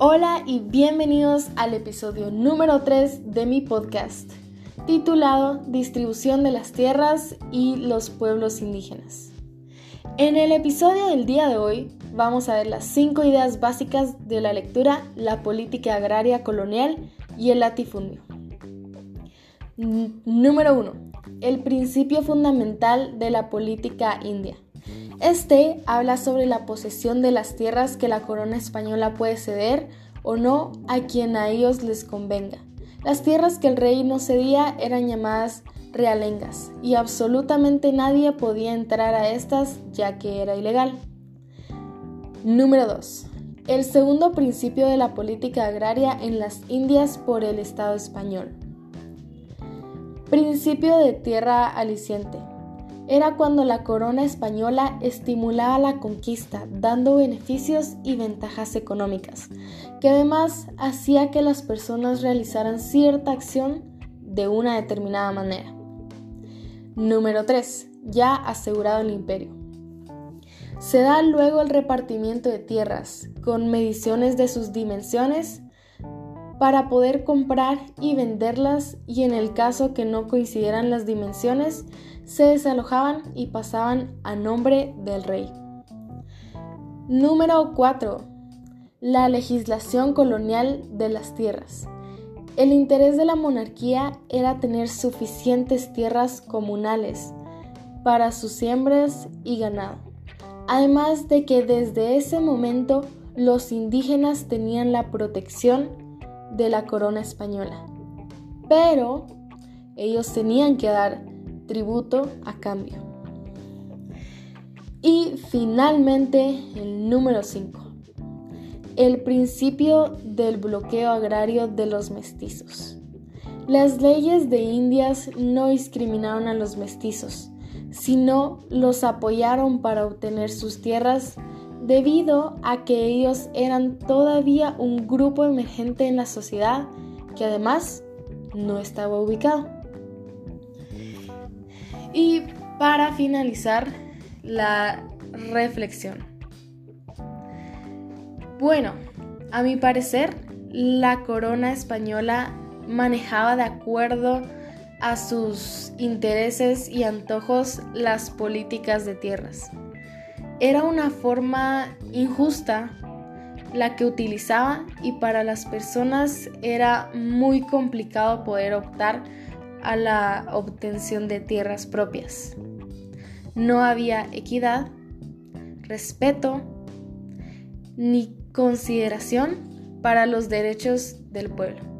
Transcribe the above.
Hola y bienvenidos al episodio número 3 de mi podcast, titulado Distribución de las tierras y los pueblos indígenas. En el episodio del día de hoy vamos a ver las 5 ideas básicas de la lectura La política agraria colonial y el latifundio. número 1. El principio fundamental de la política india. Este habla sobre la posesión de las tierras que la corona española puede ceder o no a quien a ellos les convenga. Las tierras que el rey no cedía eran llamadas realengas y absolutamente nadie podía entrar a estas ya que era ilegal. Número 2. El segundo principio de la política agraria en las Indias por el Estado español. Principio de tierra aliciente era cuando la corona española estimulaba la conquista, dando beneficios y ventajas económicas, que además hacía que las personas realizaran cierta acción de una determinada manera. Número 3. Ya asegurado el imperio. Se da luego el repartimiento de tierras, con mediciones de sus dimensiones, para poder comprar y venderlas y en el caso que no coincidieran las dimensiones, se desalojaban y pasaban a nombre del rey. Número 4. La legislación colonial de las tierras. El interés de la monarquía era tener suficientes tierras comunales para sus siembras y ganado. Además de que desde ese momento los indígenas tenían la protección de la corona española. Pero ellos tenían que dar tributo a cambio. Y finalmente el número 5. El principio del bloqueo agrario de los mestizos. Las leyes de Indias no discriminaron a los mestizos, sino los apoyaron para obtener sus tierras debido a que ellos eran todavía un grupo emergente en la sociedad que además no estaba ubicado. Y para finalizar, la reflexión. Bueno, a mi parecer, la corona española manejaba de acuerdo a sus intereses y antojos las políticas de tierras. Era una forma injusta la que utilizaba y para las personas era muy complicado poder optar a la obtención de tierras propias. No había equidad, respeto ni consideración para los derechos del pueblo.